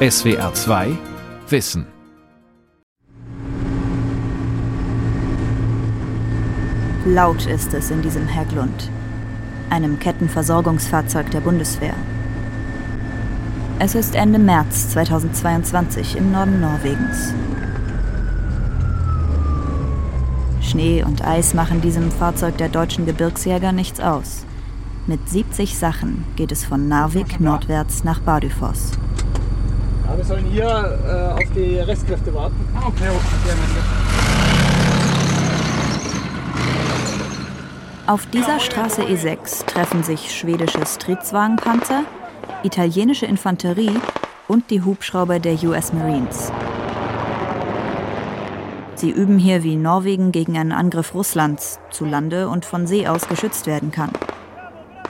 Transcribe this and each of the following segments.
SWR 2 Wissen. Laut ist es in diesem Hägglund, einem Kettenversorgungsfahrzeug der Bundeswehr. Es ist Ende März 2022 im Norden Norwegens. Schnee und Eis machen diesem Fahrzeug der deutschen Gebirgsjäger nichts aus. Mit 70 Sachen geht es von Narvik nordwärts nach Bardufoss. Ja, wir sollen hier äh, auf die Restkräfte warten. Ah, okay, okay. Auf dieser Straße E6 treffen sich schwedische Stridswagenpanzer, italienische Infanterie und die Hubschrauber der US Marines. Sie üben hier, wie Norwegen gegen einen Angriff Russlands zu Lande und von See aus geschützt werden kann.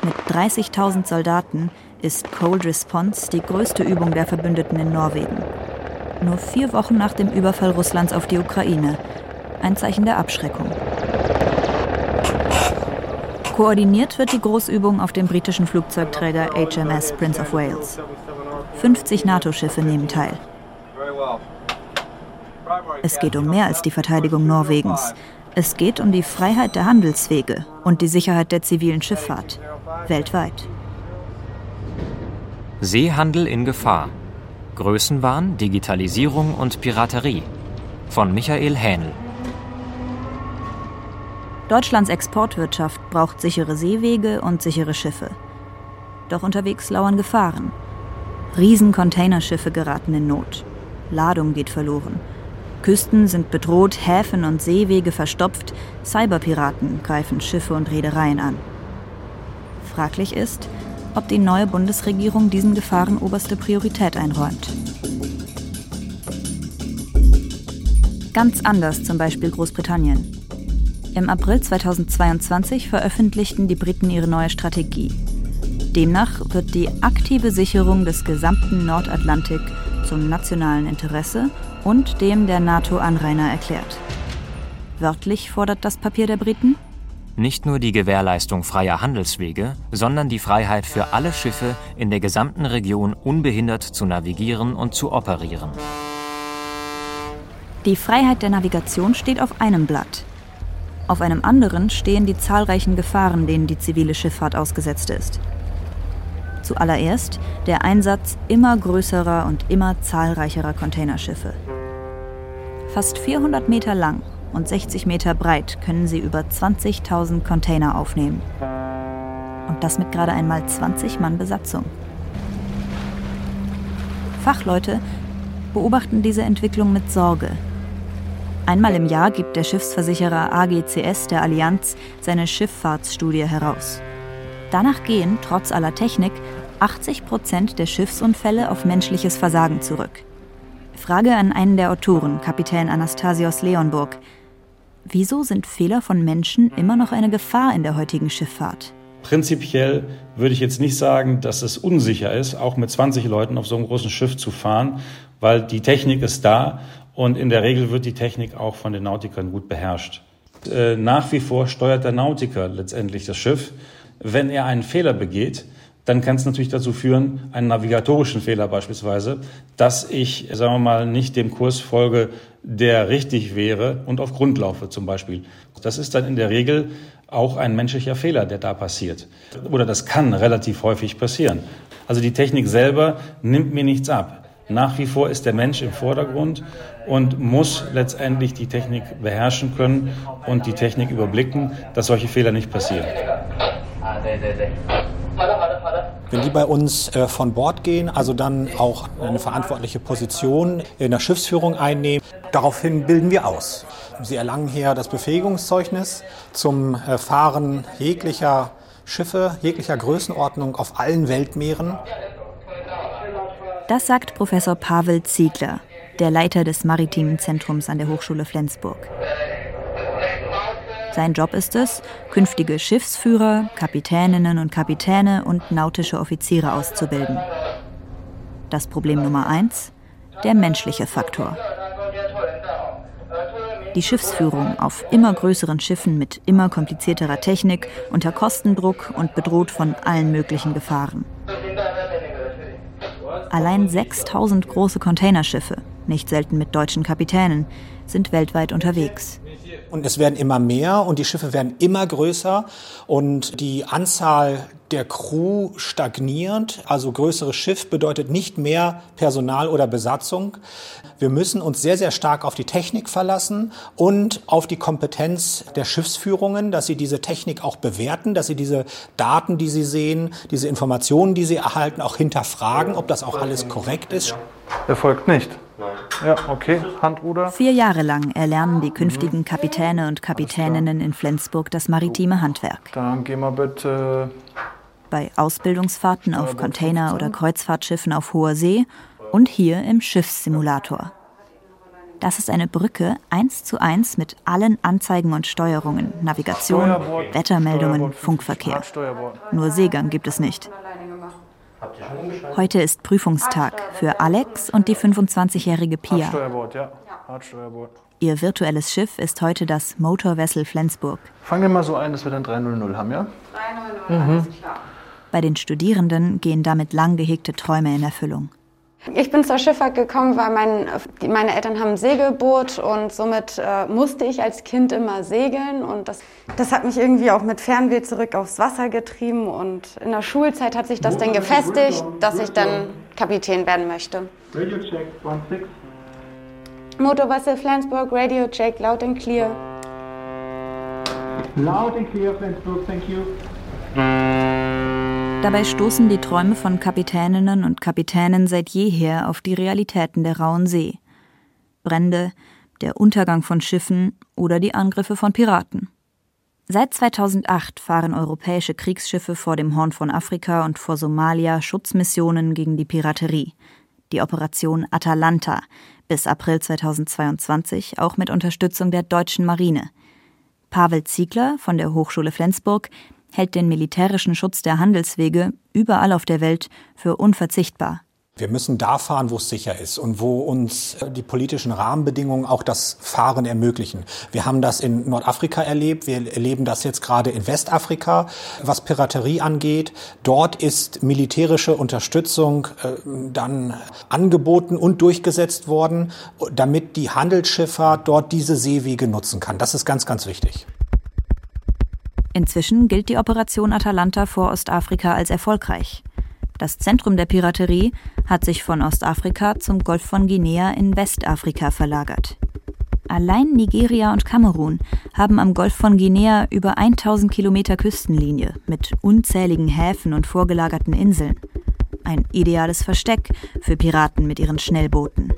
Mit 30.000 Soldaten ist Cold Response die größte Übung der Verbündeten in Norwegen. Nur vier Wochen nach dem Überfall Russlands auf die Ukraine. Ein Zeichen der Abschreckung. Koordiniert wird die Großübung auf dem britischen Flugzeugträger HMS Prince of Wales. 50 NATO-Schiffe nehmen teil. Es geht um mehr als die Verteidigung Norwegens. Es geht um die Freiheit der Handelswege und die Sicherheit der zivilen Schifffahrt weltweit. Seehandel in Gefahr. Größenwahn, Digitalisierung und Piraterie. Von Michael Hähnel. Deutschlands Exportwirtschaft braucht sichere Seewege und sichere Schiffe. Doch unterwegs lauern Gefahren. Riesencontainerschiffe geraten in Not. Ladung geht verloren. Küsten sind bedroht, Häfen und Seewege verstopft, Cyberpiraten greifen Schiffe und Reedereien an. Fraglich ist, ob die neue Bundesregierung diesen Gefahren oberste Priorität einräumt. Ganz anders zum Beispiel Großbritannien. Im April 2022 veröffentlichten die Briten ihre neue Strategie. Demnach wird die aktive Sicherung des gesamten Nordatlantik zum nationalen Interesse und dem der NATO-Anrainer erklärt. Wörtlich fordert das Papier der Briten nicht nur die Gewährleistung freier Handelswege, sondern die Freiheit für alle Schiffe in der gesamten Region unbehindert zu navigieren und zu operieren. Die Freiheit der Navigation steht auf einem Blatt. Auf einem anderen stehen die zahlreichen Gefahren, denen die zivile Schifffahrt ausgesetzt ist. Zuallererst der Einsatz immer größerer und immer zahlreicherer Containerschiffe. Fast 400 Meter lang und 60 Meter breit können sie über 20.000 Container aufnehmen. Und das mit gerade einmal 20 Mann Besatzung. Fachleute beobachten diese Entwicklung mit Sorge. Einmal im Jahr gibt der Schiffsversicherer AGCS der Allianz seine Schifffahrtsstudie heraus. Danach gehen, trotz aller Technik, 80 Prozent der Schiffsunfälle auf menschliches Versagen zurück. Frage an einen der Autoren, Kapitän Anastasios Leonburg. Wieso sind Fehler von Menschen immer noch eine Gefahr in der heutigen Schifffahrt? Prinzipiell würde ich jetzt nicht sagen, dass es unsicher ist, auch mit 20 Leuten auf so einem großen Schiff zu fahren, weil die Technik ist da und in der Regel wird die Technik auch von den Nautikern gut beherrscht. Äh, nach wie vor steuert der Nautiker letztendlich das Schiff. Wenn er einen Fehler begeht, dann kann es natürlich dazu führen, einen navigatorischen Fehler beispielsweise, dass ich, sagen wir mal, nicht dem Kurs folge, der richtig wäre und auf Grund laufe zum Beispiel. Das ist dann in der Regel auch ein menschlicher Fehler, der da passiert. Oder das kann relativ häufig passieren. Also die Technik selber nimmt mir nichts ab. Nach wie vor ist der Mensch im Vordergrund und muss letztendlich die Technik beherrschen können und die Technik überblicken, dass solche Fehler nicht passieren. Wenn die bei uns äh, von Bord gehen, also dann auch eine verantwortliche Position in der Schiffsführung einnehmen, daraufhin bilden wir aus. Sie erlangen hier das Befähigungszeugnis zum äh, Fahren jeglicher Schiffe, jeglicher Größenordnung auf allen Weltmeeren. Das sagt Professor Pavel Ziegler, der Leiter des Maritimen Zentrums an der Hochschule Flensburg. Sein Job ist es, künftige Schiffsführer, Kapitäninnen und Kapitäne und nautische Offiziere auszubilden. Das Problem Nummer eins, der menschliche Faktor. Die Schiffsführung auf immer größeren Schiffen mit immer komplizierterer Technik, unter Kostendruck und bedroht von allen möglichen Gefahren. Allein 6000 große Containerschiffe, nicht selten mit deutschen Kapitänen, sind weltweit unterwegs. Und es werden immer mehr und die Schiffe werden immer größer und die Anzahl der Crew stagniert. Also größeres Schiff bedeutet nicht mehr Personal oder Besatzung. Wir müssen uns sehr, sehr stark auf die Technik verlassen und auf die Kompetenz der Schiffsführungen, dass sie diese Technik auch bewerten, dass sie diese Daten, die sie sehen, diese Informationen, die sie erhalten, auch hinterfragen, ob das auch alles korrekt ist. Erfolgt nicht. Ja, okay, Handruder. Vier Jahre lang erlernen die künftigen Kapitäne und Kapitäninnen in Flensburg das maritime Handwerk. Dann gehen wir bitte. Bei Ausbildungsfahrten auf Container- oder Kreuzfahrtschiffen auf hoher See und hier im Schiffssimulator. Das ist eine Brücke eins zu eins mit allen Anzeigen und Steuerungen, Navigation, Wettermeldungen, Funkverkehr. Nur Seegang gibt es nicht. Heute ist Prüfungstag für Alex und die 25-jährige Pia. Ihr virtuelles Schiff ist heute das Motor Vessel Flensburg. Fangen wir mal so ein, dass wir dann 300 haben, ja? 300, mhm. alles klar. Bei den Studierenden gehen damit lang gehegte Träume in Erfüllung. Ich bin zur Schifffahrt gekommen, weil mein, meine Eltern haben ein Segelboot und somit äh, musste ich als Kind immer segeln und das, das hat mich irgendwie auch mit Fernweh zurück aufs Wasser getrieben und in der Schulzeit hat sich das dann gefestigt, dass ich dann Kapitän werden möchte. Radio check, one six. Motorwasser Flensburg, Radio check, loud and clear. Loud and clear, Flensburg, thank you. Dabei stoßen die Träume von Kapitäninnen und Kapitänen seit jeher auf die Realitäten der rauen See. Brände, der Untergang von Schiffen oder die Angriffe von Piraten. Seit 2008 fahren europäische Kriegsschiffe vor dem Horn von Afrika und vor Somalia Schutzmissionen gegen die Piraterie. Die Operation Atalanta bis April 2022 auch mit Unterstützung der deutschen Marine. Pavel Ziegler von der Hochschule Flensburg hält den militärischen Schutz der Handelswege überall auf der Welt für unverzichtbar. Wir müssen da fahren, wo es sicher ist und wo uns äh, die politischen Rahmenbedingungen auch das Fahren ermöglichen. Wir haben das in Nordafrika erlebt, wir erleben das jetzt gerade in Westafrika, was Piraterie angeht. Dort ist militärische Unterstützung äh, dann angeboten und durchgesetzt worden, damit die Handelsschifffahrt dort diese Seewege nutzen kann. Das ist ganz, ganz wichtig. Inzwischen gilt die Operation Atalanta vor Ostafrika als erfolgreich. Das Zentrum der Piraterie hat sich von Ostafrika zum Golf von Guinea in Westafrika verlagert. Allein Nigeria und Kamerun haben am Golf von Guinea über 1000 Kilometer Küstenlinie mit unzähligen Häfen und vorgelagerten Inseln. Ein ideales Versteck für Piraten mit ihren Schnellbooten.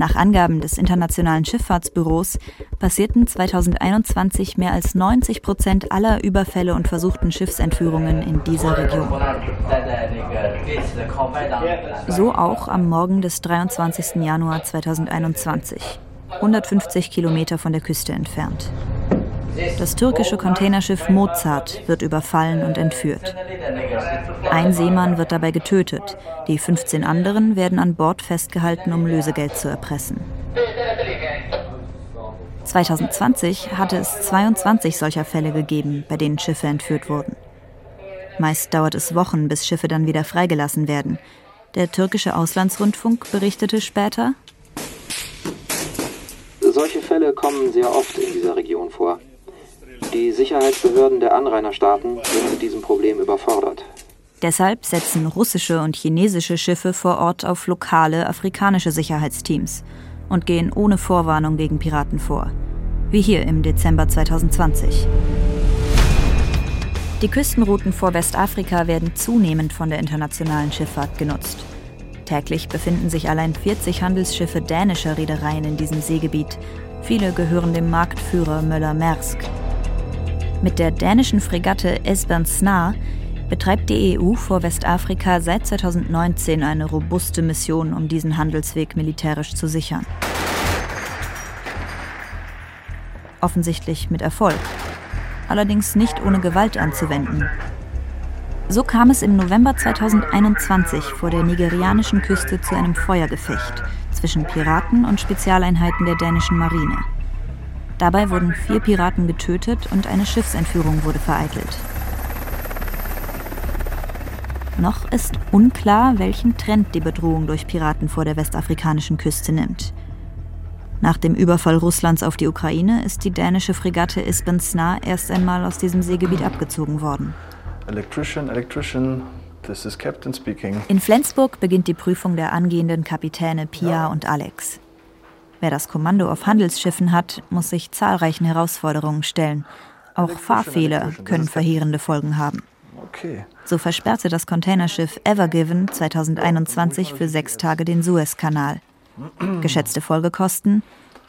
Nach Angaben des Internationalen Schifffahrtsbüros passierten 2021 mehr als 90 Prozent aller Überfälle und versuchten Schiffsentführungen in dieser Region. So auch am Morgen des 23. Januar 2021, 150 Kilometer von der Küste entfernt. Das türkische Containerschiff Mozart wird überfallen und entführt. Ein Seemann wird dabei getötet, die 15 anderen werden an Bord festgehalten, um Lösegeld zu erpressen. 2020 hatte es 22 solcher Fälle gegeben, bei denen Schiffe entführt wurden. Meist dauert es Wochen, bis Schiffe dann wieder freigelassen werden. Der türkische Auslandsrundfunk berichtete später, solche Fälle kommen sehr oft in dieser Region vor. Die Sicherheitsbehörden der Anrainerstaaten sind mit diesem Problem überfordert. Deshalb setzen russische und chinesische Schiffe vor Ort auf lokale afrikanische Sicherheitsteams und gehen ohne Vorwarnung gegen Piraten vor. Wie hier im Dezember 2020. Die Küstenrouten vor Westafrika werden zunehmend von der internationalen Schifffahrt genutzt. Täglich befinden sich allein 40 Handelsschiffe dänischer Reedereien in diesem Seegebiet. Viele gehören dem Marktführer Möller-Maersk. Mit der dänischen Fregatte Esbern Snar betreibt die EU vor Westafrika seit 2019 eine robuste Mission, um diesen Handelsweg militärisch zu sichern. Offensichtlich mit Erfolg. Allerdings nicht ohne Gewalt anzuwenden. So kam es im November 2021 vor der nigerianischen Küste zu einem Feuergefecht zwischen Piraten und Spezialeinheiten der dänischen Marine. Dabei wurden vier Piraten getötet und eine Schiffsentführung wurde vereitelt. Noch ist unklar, welchen Trend die Bedrohung durch Piraten vor der westafrikanischen Küste nimmt. Nach dem Überfall Russlands auf die Ukraine ist die dänische Fregatte Isben Sna erst einmal aus diesem Seegebiet abgezogen worden. Electrician, electrician, this is Captain speaking. In Flensburg beginnt die Prüfung der angehenden Kapitäne Pia und Alex. Wer das Kommando auf Handelsschiffen hat, muss sich zahlreichen Herausforderungen stellen. Auch Fahrfehler können verheerende Folgen haben. Okay. So versperrte das Containerschiff Ever Given 2021 für sechs Tage den Suezkanal. Geschätzte Folgekosten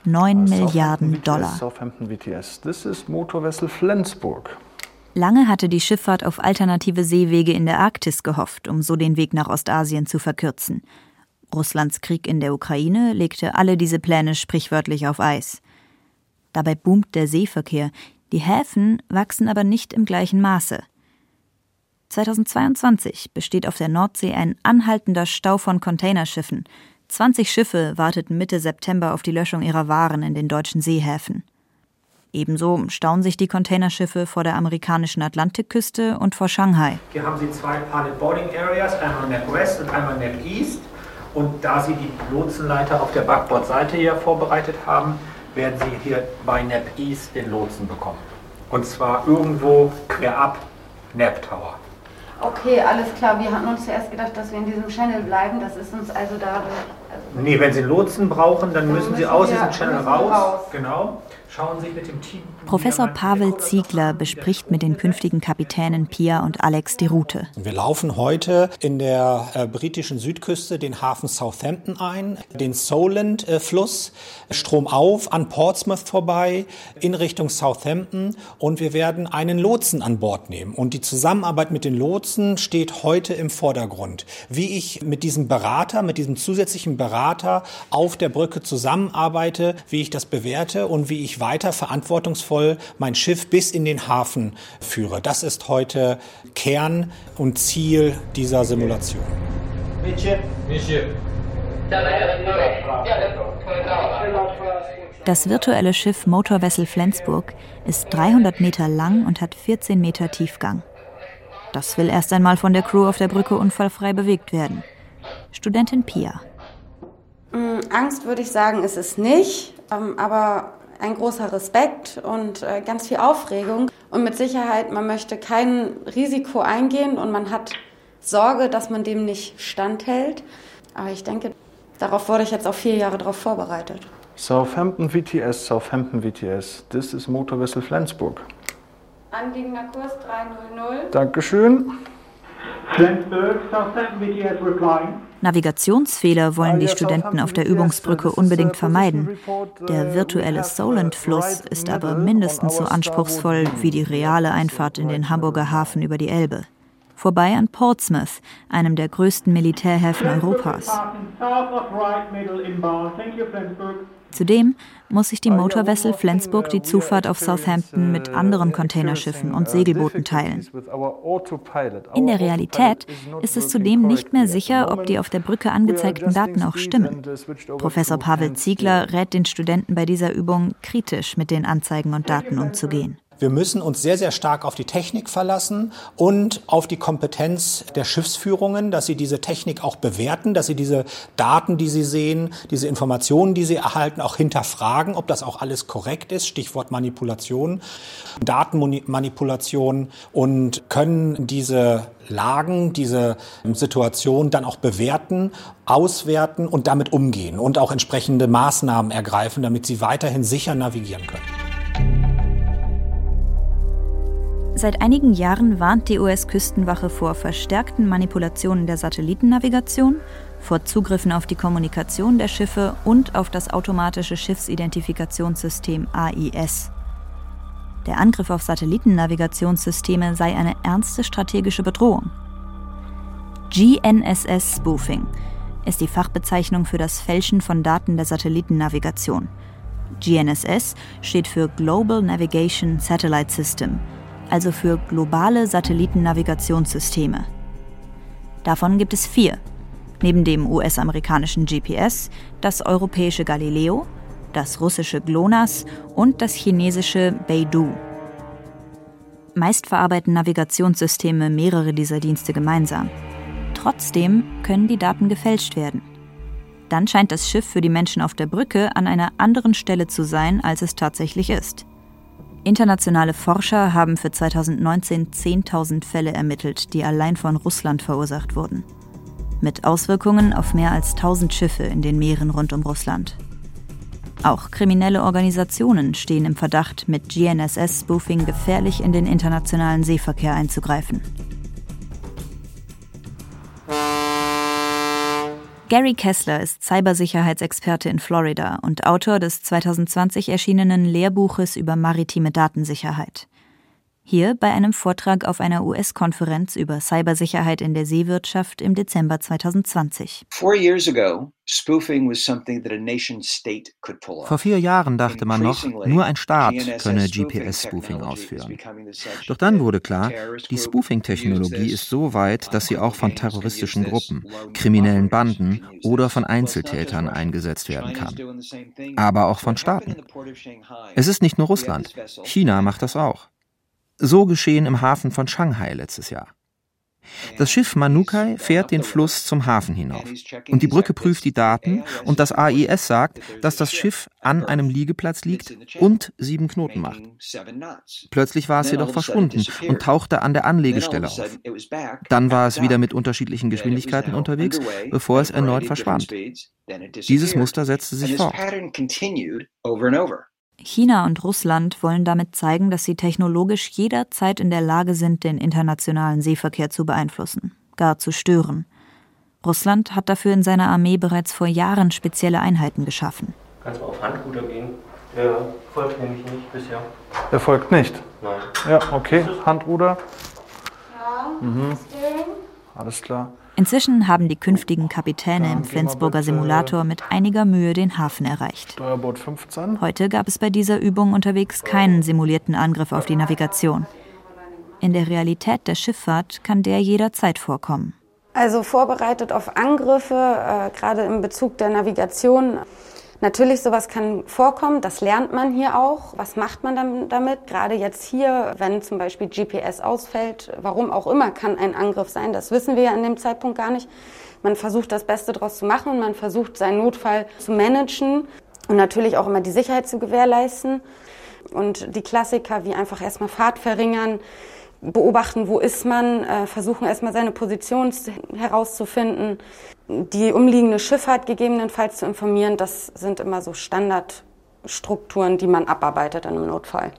9 Milliarden Dollar. Southampton VTS. This is Motorvessel Flensburg. Lange hatte die Schifffahrt auf alternative Seewege in der Arktis gehofft, um so den Weg nach Ostasien zu verkürzen. Russlands Krieg in der Ukraine legte alle diese Pläne sprichwörtlich auf Eis. Dabei boomt der Seeverkehr, die Häfen wachsen aber nicht im gleichen Maße. 2022 besteht auf der Nordsee ein anhaltender Stau von Containerschiffen. 20 Schiffe warteten Mitte September auf die Löschung ihrer Waren in den deutschen Seehäfen. Ebenso stauen sich die Containerschiffe vor der amerikanischen Atlantikküste und vor Shanghai. Hier haben Sie zwei Pilot Boarding Areas, einmal Nap West und einmal Nap East. Und da Sie die Lotsenleiter auf der Backbordseite hier vorbereitet haben, werden Sie hier bei Nap East den Lotsen bekommen. Und zwar irgendwo quer ab Nap Tower. Okay, alles klar. Wir hatten uns zuerst gedacht, dass wir in diesem Channel bleiben. Das ist uns also dadurch. Also Nee, wenn Sie Lotsen brauchen, dann Dann müssen Sie müssen aus wir- diesem Channel raus. raus. Genau. Schauen Sie mit dem Team. Professor Pavel Ziegler bespricht mit den künftigen Kapitänen Pia und Alex die Route. Wir laufen heute in der äh, britischen Südküste den Hafen Southampton ein, den Solent-Fluss, stromauf an Portsmouth vorbei, in Richtung Southampton und wir werden einen Lotsen an Bord nehmen. Und die Zusammenarbeit mit den Lotsen steht heute im Vordergrund. Wie ich mit diesem Berater, mit diesem zusätzlichen Berater auf der Brücke zusammenarbeite, wie ich das bewerte und wie ich weiter verantwortungsvoll mein Schiff bis in den Hafen führe. Das ist heute Kern und Ziel dieser Simulation. Das virtuelle Schiff Motorvessel Flensburg ist 300 Meter lang und hat 14 Meter Tiefgang. Das will erst einmal von der Crew auf der Brücke unfallfrei bewegt werden. Studentin Pia. Mm, Angst würde ich sagen, ist es nicht, ähm, aber ein großer Respekt und äh, ganz viel Aufregung. Und mit Sicherheit, man möchte kein Risiko eingehen und man hat Sorge, dass man dem nicht standhält. Aber ich denke, darauf wurde ich jetzt auch vier Jahre darauf vorbereitet. Southampton VTS, Southampton VTS. This is Motorvessel Flensburg. Anliegender Kurs 300. Dankeschön. Flensburg, Southampton BTS replying. Navigationsfehler wollen die Studenten auf der Übungsbrücke unbedingt vermeiden. Der virtuelle Solent-Fluss ist aber mindestens so anspruchsvoll wie die reale Einfahrt in den Hamburger Hafen über die Elbe. Vorbei an Portsmouth, einem der größten Militärhäfen Europas. Zudem muss sich die Motorvessel Flensburg die Zufahrt auf Southampton mit anderen Containerschiffen und Segelbooten teilen. In der Realität ist es zudem nicht mehr sicher, ob die auf der Brücke angezeigten Daten auch stimmen. Professor Pavel Ziegler rät den Studenten bei dieser Übung, kritisch mit den Anzeigen und Daten umzugehen. Wir müssen uns sehr, sehr stark auf die Technik verlassen und auf die Kompetenz der Schiffsführungen, dass sie diese Technik auch bewerten, dass sie diese Daten, die sie sehen, diese Informationen, die sie erhalten, auch hinterfragen, ob das auch alles korrekt ist. Stichwort Manipulation, Datenmanipulation und können diese Lagen, diese Situation dann auch bewerten, auswerten und damit umgehen und auch entsprechende Maßnahmen ergreifen, damit sie weiterhin sicher navigieren können. Seit einigen Jahren warnt die US-Küstenwache vor verstärkten Manipulationen der Satellitennavigation, vor Zugriffen auf die Kommunikation der Schiffe und auf das automatische Schiffsidentifikationssystem AIS. Der Angriff auf Satellitennavigationssysteme sei eine ernste strategische Bedrohung. GNSS-Spoofing ist die Fachbezeichnung für das Fälschen von Daten der Satellitennavigation. GNSS steht für Global Navigation Satellite System, also für globale Satellitennavigationssysteme. Davon gibt es vier. Neben dem US-amerikanischen GPS, das europäische Galileo, das russische GLONASS und das chinesische Beidou. Meist verarbeiten Navigationssysteme mehrere dieser Dienste gemeinsam. Trotzdem können die Daten gefälscht werden. Dann scheint das Schiff für die Menschen auf der Brücke an einer anderen Stelle zu sein, als es tatsächlich ist. Internationale Forscher haben für 2019 10.000 Fälle ermittelt, die allein von Russland verursacht wurden. Mit Auswirkungen auf mehr als 1000 Schiffe in den Meeren rund um Russland. Auch kriminelle Organisationen stehen im Verdacht, mit GNSS-Spoofing gefährlich in den internationalen Seeverkehr einzugreifen. Gary Kessler ist Cybersicherheitsexperte in Florida und Autor des 2020 erschienenen Lehrbuches über maritime Datensicherheit. Hier bei einem Vortrag auf einer US-Konferenz über Cybersicherheit in der Seewirtschaft im Dezember 2020. Vor vier Jahren dachte man noch, nur ein Staat könne GPS-Spoofing ausführen. Doch dann wurde klar, die Spoofing-Technologie ist so weit, dass sie auch von terroristischen Gruppen, kriminellen Banden oder von Einzeltätern eingesetzt werden kann. Aber auch von Staaten. Es ist nicht nur Russland. China macht das auch. So geschehen im Hafen von Shanghai letztes Jahr. Das Schiff Manukai fährt den Fluss zum Hafen hinauf. Und die Brücke prüft die Daten und das AIS sagt, dass das Schiff an einem Liegeplatz liegt und sieben Knoten macht. Plötzlich war es jedoch verschwunden und tauchte an der Anlegestelle auf. Dann war es wieder mit unterschiedlichen Geschwindigkeiten unterwegs, bevor es erneut verschwand. Dieses Muster setzte sich fort. China und Russland wollen damit zeigen, dass sie technologisch jederzeit in der Lage sind, den internationalen Seeverkehr zu beeinflussen, gar zu stören. Russland hat dafür in seiner Armee bereits vor Jahren spezielle Einheiten geschaffen. Kannst du auf Handguter gehen? Der folgt nämlich nicht bisher. Er folgt nicht? Nein. Ja, okay. Handruder. Ja, Mhm. Alles klar. Inzwischen haben die künftigen Kapitäne im Flensburger Simulator mit einiger Mühe den Hafen erreicht. Steuerbord 15. Heute gab es bei dieser Übung unterwegs keinen simulierten Angriff auf die Navigation. In der Realität der Schifffahrt kann der jederzeit vorkommen. Also vorbereitet auf Angriffe, äh, gerade in Bezug der Navigation. Natürlich, sowas kann vorkommen, das lernt man hier auch. Was macht man damit? Gerade jetzt hier, wenn zum Beispiel GPS ausfällt, warum auch immer, kann ein Angriff sein. Das wissen wir ja an dem Zeitpunkt gar nicht. Man versucht das Beste daraus zu machen und man versucht seinen Notfall zu managen und natürlich auch immer die Sicherheit zu gewährleisten. Und die Klassiker wie einfach erstmal Fahrt verringern, beobachten, wo ist man, äh, versuchen erstmal seine Position herauszufinden, die umliegende Schifffahrt gegebenenfalls zu informieren. Das sind immer so Standardstrukturen, die man abarbeitet in einem Notfall.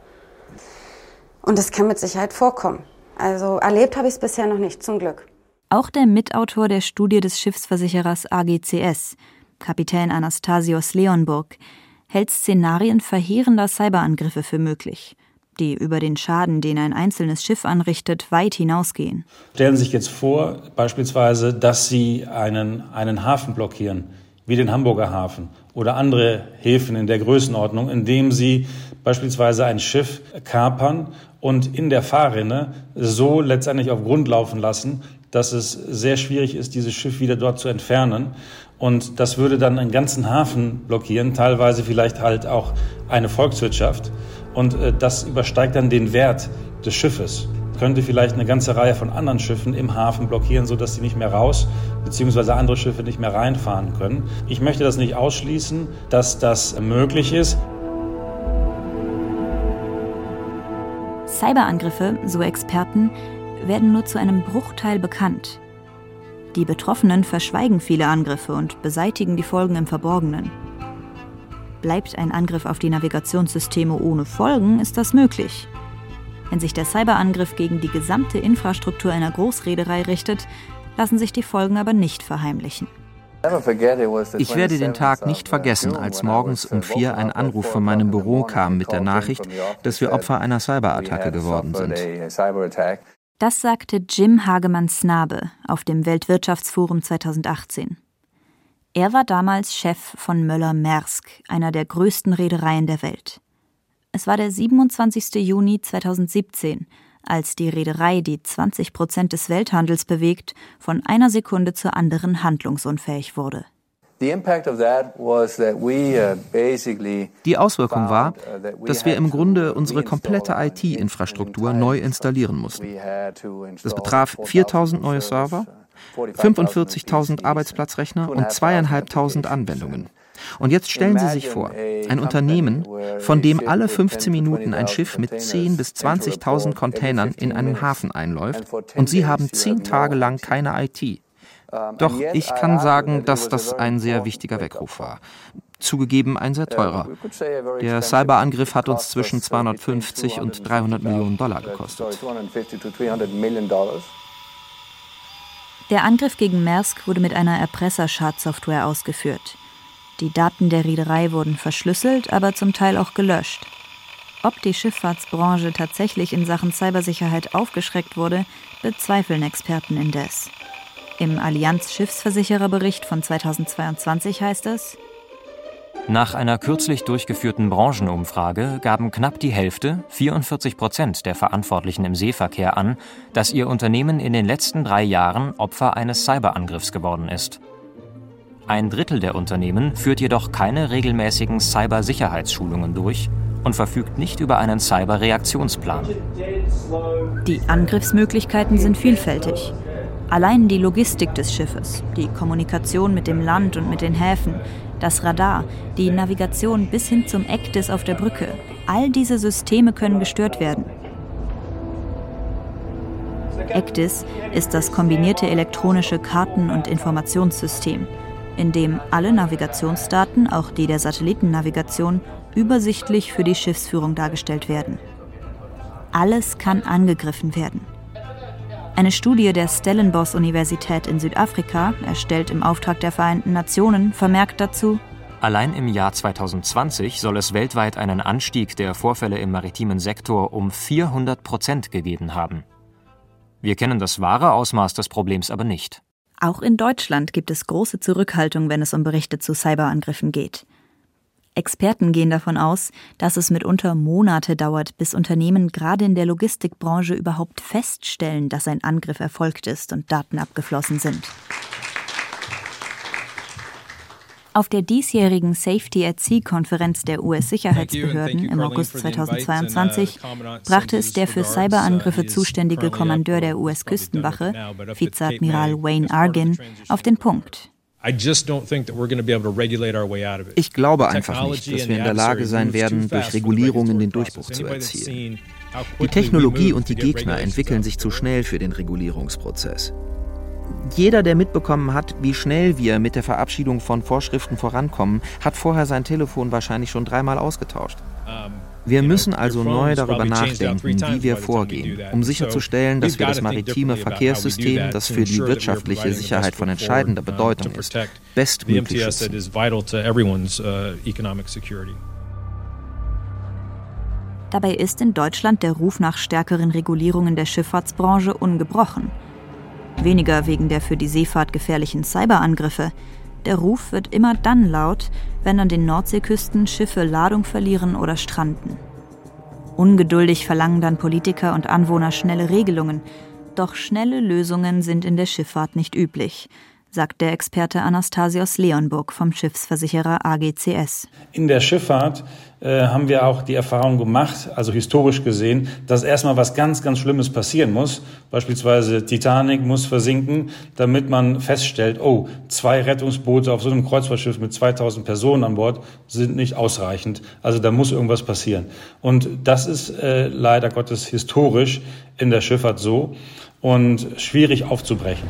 Und das kann mit Sicherheit vorkommen. Also erlebt habe ich es bisher noch nicht, zum Glück. Auch der Mitautor der Studie des Schiffsversicherers AGCS, Kapitän Anastasios Leonburg, hält Szenarien verheerender Cyberangriffe für möglich die über den Schaden, den ein einzelnes Schiff anrichtet, weit hinausgehen. Stellen Sie sich jetzt vor, beispielsweise, dass Sie einen, einen Hafen blockieren, wie den Hamburger Hafen oder andere Häfen in der Größenordnung, indem Sie beispielsweise ein Schiff kapern und in der Fahrrinne so letztendlich auf Grund laufen lassen, dass es sehr schwierig ist, dieses Schiff wieder dort zu entfernen. Und das würde dann einen ganzen Hafen blockieren, teilweise vielleicht halt auch eine Volkswirtschaft. Und äh, das übersteigt dann den Wert des Schiffes. Könnte vielleicht eine ganze Reihe von anderen Schiffen im Hafen blockieren, sodass sie nicht mehr raus bzw. andere Schiffe nicht mehr reinfahren können. Ich möchte das nicht ausschließen, dass das möglich ist. Cyberangriffe, so Experten, werden nur zu einem Bruchteil bekannt. Die Betroffenen verschweigen viele Angriffe und beseitigen die Folgen im Verborgenen. Bleibt ein Angriff auf die Navigationssysteme ohne Folgen, ist das möglich. Wenn sich der Cyberangriff gegen die gesamte Infrastruktur einer Großreederei richtet, lassen sich die Folgen aber nicht verheimlichen. Ich werde den Tag nicht vergessen, als morgens um vier ein Anruf von meinem Büro kam mit der Nachricht, dass wir Opfer einer Cyberattacke geworden sind. Das sagte Jim Hagemann-Snabe auf dem Weltwirtschaftsforum 2018. Er war damals Chef von Möller-Maersk, einer der größten Reedereien der Welt. Es war der 27. Juni 2017, als die Reederei, die 20 Prozent des Welthandels bewegt, von einer Sekunde zur anderen handlungsunfähig wurde. Die Auswirkung war, dass wir im Grunde unsere komplette IT-Infrastruktur neu installieren mussten. Das betraf 4000 neue Server, 45.000 Arbeitsplatzrechner und zweieinhalbtausend Anwendungen. Und jetzt stellen Sie sich vor, ein Unternehmen, von dem alle 15 Minuten ein Schiff mit 10.000 bis 20.000 Containern in einen Hafen einläuft und Sie haben zehn Tage lang keine IT. Doch ich kann sagen, dass das ein sehr wichtiger Weckruf war. Zugegeben ein sehr teurer. Der Cyberangriff hat uns zwischen 250 und 300 Millionen Dollar gekostet. Der Angriff gegen Maersk wurde mit einer Erpresserschadsoftware ausgeführt. Die Daten der Reederei wurden verschlüsselt, aber zum Teil auch gelöscht. Ob die Schifffahrtsbranche tatsächlich in Sachen Cybersicherheit aufgeschreckt wurde, bezweifeln Experten indes. Im Allianz Schiffsversichererbericht von 2022 heißt es, nach einer kürzlich durchgeführten Branchenumfrage gaben knapp die Hälfte, 44 Prozent der Verantwortlichen im Seeverkehr an, dass ihr Unternehmen in den letzten drei Jahren Opfer eines Cyberangriffs geworden ist. Ein Drittel der Unternehmen führt jedoch keine regelmäßigen Cybersicherheitsschulungen durch und verfügt nicht über einen Cyberreaktionsplan. Die Angriffsmöglichkeiten sind vielfältig. Allein die Logistik des Schiffes, die Kommunikation mit dem Land und mit den Häfen, das Radar, die Navigation bis hin zum Ektis auf der Brücke, all diese Systeme können gestört werden. ECDIS ist das kombinierte elektronische Karten- und Informationssystem, in dem alle Navigationsdaten, auch die der Satellitennavigation, übersichtlich für die Schiffsführung dargestellt werden. Alles kann angegriffen werden. Eine Studie der Stellenbosch-Universität in Südafrika, erstellt im Auftrag der Vereinten Nationen, vermerkt dazu, Allein im Jahr 2020 soll es weltweit einen Anstieg der Vorfälle im maritimen Sektor um 400 Prozent gegeben haben. Wir kennen das wahre Ausmaß des Problems aber nicht. Auch in Deutschland gibt es große Zurückhaltung, wenn es um Berichte zu Cyberangriffen geht. Experten gehen davon aus, dass es mitunter Monate dauert, bis Unternehmen gerade in der Logistikbranche überhaupt feststellen, dass ein Angriff erfolgt ist und Daten abgeflossen sind. Auf der diesjährigen Safety at Sea-Konferenz der US-Sicherheitsbehörden im August 2022 uh, brachte es der für uh, Cyberangriffe zuständige Kommandeur der US-Küstenwache, Vizeadmiral Wayne Argin, auf den Punkt. Ich glaube einfach nicht, dass wir in der Lage sein werden, durch Regulierungen den Durchbruch zu erzielen. Die Technologie und die Gegner entwickeln sich zu schnell für den Regulierungsprozess. Jeder, der mitbekommen hat, wie schnell wir mit der Verabschiedung von Vorschriften vorankommen, hat vorher sein Telefon wahrscheinlich schon dreimal ausgetauscht. Wir müssen also neu darüber nachdenken, wie wir vorgehen, um sicherzustellen, dass wir das maritime Verkehrssystem, das für die wirtschaftliche Sicherheit von entscheidender Bedeutung ist, bestmöglich schützen. Dabei ist in Deutschland der Ruf nach stärkeren Regulierungen der Schifffahrtsbranche ungebrochen. Weniger wegen der für die Seefahrt gefährlichen Cyberangriffe, der Ruf wird immer dann laut, wenn an den Nordseeküsten Schiffe Ladung verlieren oder stranden. Ungeduldig verlangen dann Politiker und Anwohner schnelle Regelungen, doch schnelle Lösungen sind in der Schifffahrt nicht üblich sagt der Experte Anastasios Leonburg vom Schiffsversicherer AGCS. In der Schifffahrt äh, haben wir auch die Erfahrung gemacht, also historisch gesehen, dass erstmal was ganz, ganz Schlimmes passieren muss. Beispielsweise Titanic muss versinken, damit man feststellt, oh, zwei Rettungsboote auf so einem Kreuzfahrtschiff mit 2000 Personen an Bord sind nicht ausreichend. Also da muss irgendwas passieren. Und das ist äh, leider Gottes historisch in der Schifffahrt so und schwierig aufzubrechen.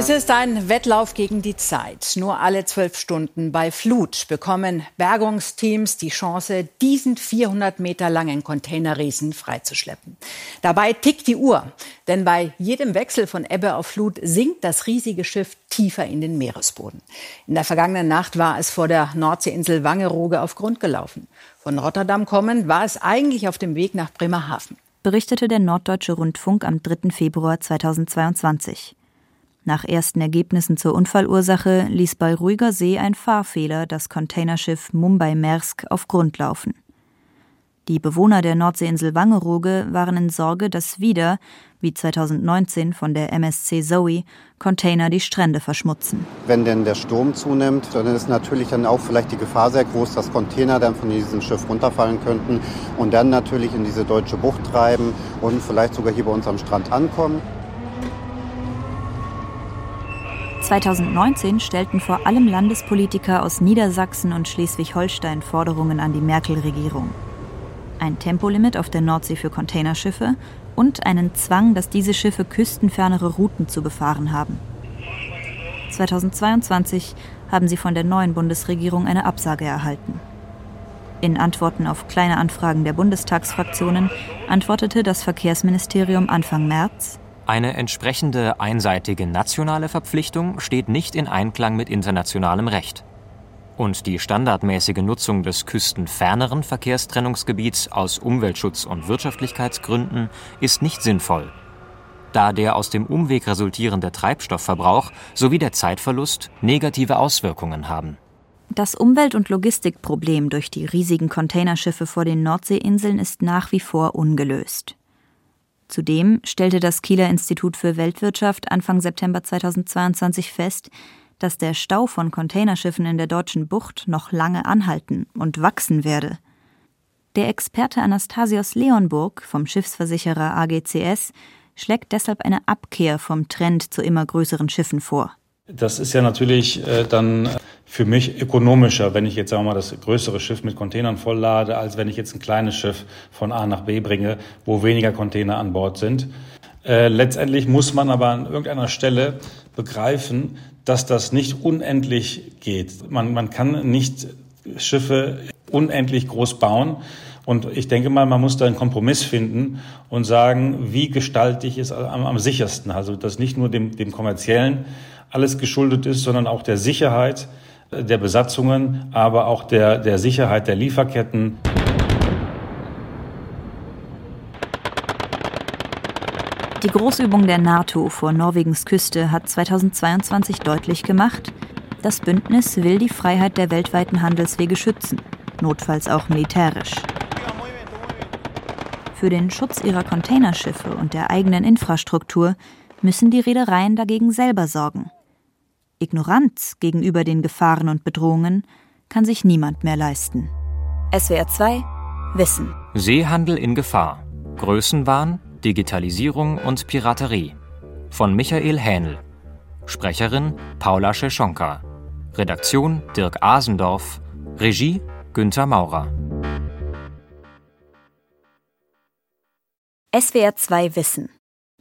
Es ist ein Wettlauf gegen die Zeit. Nur alle zwölf Stunden bei Flut bekommen Bergungsteams die Chance, diesen 400 Meter langen Containerriesen freizuschleppen. Dabei tickt die Uhr, denn bei jedem Wechsel von Ebbe auf Flut sinkt das riesige Schiff tiefer in den Meeresboden. In der vergangenen Nacht war es vor der Nordseeinsel Wangerooge auf Grund gelaufen. Von Rotterdam kommend war es eigentlich auf dem Weg nach Bremerhaven. Berichtete der Norddeutsche Rundfunk am 3. Februar 2022. Nach ersten Ergebnissen zur Unfallursache ließ bei ruhiger See ein Fahrfehler das Containerschiff Mumbai Maersk auf Grund laufen. Die Bewohner der Nordseeinsel Wangerooge waren in Sorge, dass wieder, wie 2019 von der MSC Zoe, Container die Strände verschmutzen. Wenn denn der Sturm zunimmt, dann ist natürlich dann auch vielleicht die Gefahr sehr groß, dass Container dann von diesem Schiff runterfallen könnten und dann natürlich in diese deutsche Bucht treiben und vielleicht sogar hier bei uns am Strand ankommen. 2019 stellten vor allem Landespolitiker aus Niedersachsen und Schleswig-Holstein Forderungen an die Merkel-Regierung. Ein Tempolimit auf der Nordsee für Containerschiffe und einen Zwang, dass diese Schiffe küstenfernere Routen zu befahren haben. 2022 haben sie von der neuen Bundesregierung eine Absage erhalten. In Antworten auf kleine Anfragen der Bundestagsfraktionen antwortete das Verkehrsministerium Anfang März, eine entsprechende einseitige nationale Verpflichtung steht nicht in Einklang mit internationalem Recht. Und die standardmäßige Nutzung des küstenferneren Verkehrstrennungsgebiets aus Umweltschutz- und Wirtschaftlichkeitsgründen ist nicht sinnvoll, da der aus dem Umweg resultierende Treibstoffverbrauch sowie der Zeitverlust negative Auswirkungen haben. Das Umwelt- und Logistikproblem durch die riesigen Containerschiffe vor den Nordseeinseln ist nach wie vor ungelöst. Zudem stellte das Kieler Institut für Weltwirtschaft Anfang September 2022 fest, dass der Stau von Containerschiffen in der deutschen Bucht noch lange anhalten und wachsen werde. Der Experte Anastasios Leonburg vom Schiffsversicherer AGCS schlägt deshalb eine Abkehr vom Trend zu immer größeren Schiffen vor. Das ist ja natürlich äh, dann für mich ökonomischer, wenn ich jetzt sagen wir mal das größere Schiff mit Containern volllade, als wenn ich jetzt ein kleines Schiff von A nach B bringe, wo weniger Container an Bord sind. Äh, letztendlich muss man aber an irgendeiner Stelle begreifen, dass das nicht unendlich geht. Man, man kann nicht Schiffe unendlich groß bauen. Und ich denke mal, man muss da einen Kompromiss finden und sagen, wie gestalte ich es am, am sichersten? Also, dass nicht nur dem, dem kommerziellen alles geschuldet ist, sondern auch der Sicherheit der Besatzungen, aber auch der, der Sicherheit der Lieferketten. Die Großübung der NATO vor Norwegens Küste hat 2022 deutlich gemacht, das Bündnis will die Freiheit der weltweiten Handelswege schützen, notfalls auch militärisch. Für den Schutz ihrer Containerschiffe und der eigenen Infrastruktur müssen die Reedereien dagegen selber sorgen. Ignoranz gegenüber den Gefahren und Bedrohungen kann sich niemand mehr leisten. SWR 2 Wissen. Seehandel in Gefahr. Größenwahn, Digitalisierung und Piraterie. Von Michael Hähnel. Sprecherin Paula Scheschonka. Redaktion Dirk Asendorf. Regie Günther Maurer. SWR 2 Wissen.